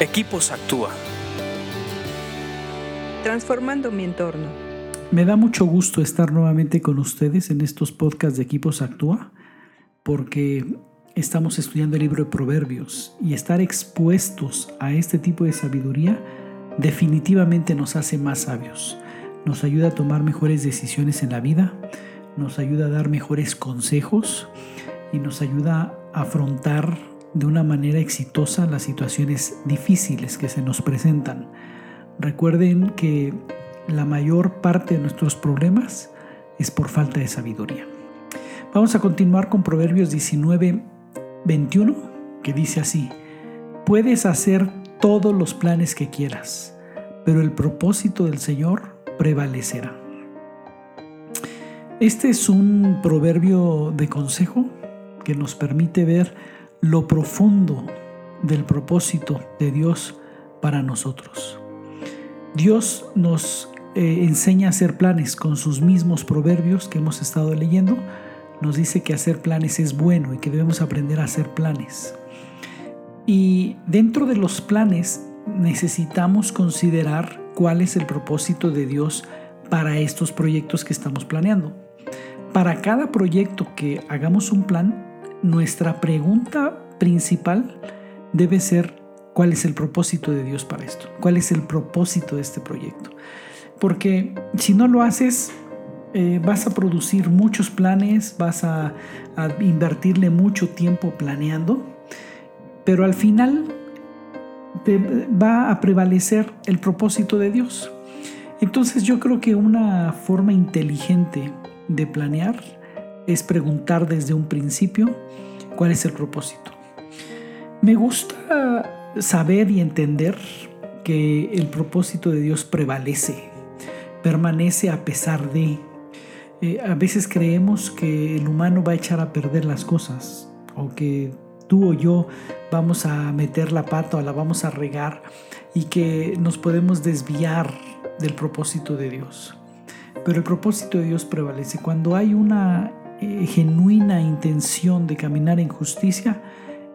Equipos Actúa. Transformando mi entorno. Me da mucho gusto estar nuevamente con ustedes en estos podcasts de Equipos Actúa porque estamos estudiando el libro de Proverbios y estar expuestos a este tipo de sabiduría definitivamente nos hace más sabios. Nos ayuda a tomar mejores decisiones en la vida, nos ayuda a dar mejores consejos y nos ayuda a afrontar de una manera exitosa las situaciones difíciles que se nos presentan. Recuerden que la mayor parte de nuestros problemas es por falta de sabiduría. Vamos a continuar con Proverbios 19, 21, que dice así, puedes hacer todos los planes que quieras, pero el propósito del Señor prevalecerá. Este es un proverbio de consejo que nos permite ver lo profundo del propósito de Dios para nosotros. Dios nos eh, enseña a hacer planes con sus mismos proverbios que hemos estado leyendo. Nos dice que hacer planes es bueno y que debemos aprender a hacer planes. Y dentro de los planes necesitamos considerar cuál es el propósito de Dios para estos proyectos que estamos planeando. Para cada proyecto que hagamos un plan, nuestra pregunta principal debe ser cuál es el propósito de Dios para esto, cuál es el propósito de este proyecto. Porque si no lo haces, eh, vas a producir muchos planes, vas a, a invertirle mucho tiempo planeando, pero al final te va a prevalecer el propósito de Dios. Entonces yo creo que una forma inteligente de planear es preguntar desde un principio cuál es el propósito. Me gusta saber y entender que el propósito de Dios prevalece, permanece a pesar de... Eh, a veces creemos que el humano va a echar a perder las cosas o que tú o yo vamos a meter la pata o la vamos a regar y que nos podemos desviar del propósito de Dios. Pero el propósito de Dios prevalece. Cuando hay una eh, genuina intención de caminar en justicia,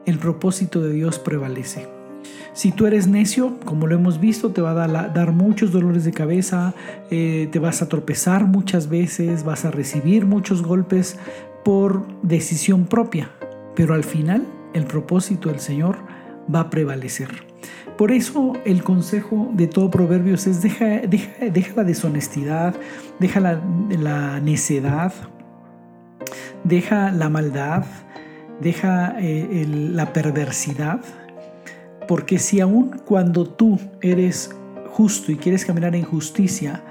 el propósito de Dios prevalece. Si tú eres necio, como lo hemos visto, te va a dar, muchos dolores de cabeza, eh, te vas a tropezar muchas veces, vas a recibir muchos golpes por decisión propia, pero al final el propósito del Señor va a prevalecer. Por eso el consejo de todo Proverbios es deja, deja, la deshonestidad, deja la, necedad, deja la maldad, deja eh, la perversidad, porque si aún cuando tú eres justo y quieres caminar en justicia,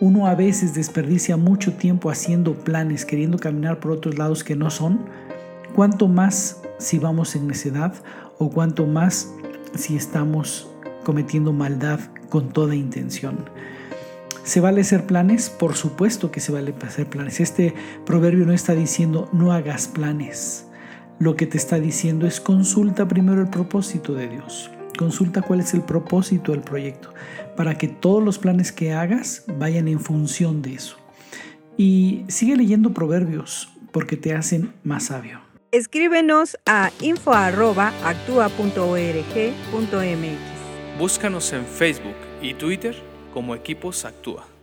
uno a veces desperdicia mucho tiempo haciendo planes, queriendo caminar por otros lados que no son, cuanto más si vamos en necedad o cuanto más si estamos cometiendo maldad con toda intención. ¿Se vale hacer planes? Por supuesto que se vale hacer planes. Este proverbio no está diciendo no hagas planes. Lo que te está diciendo es consulta primero el propósito de Dios. Consulta cuál es el propósito del proyecto para que todos los planes que hagas vayan en función de eso. Y sigue leyendo proverbios porque te hacen más sabio. Escríbenos a info.actua.org.mx. Búscanos en Facebook y Twitter como Equipos Actúa.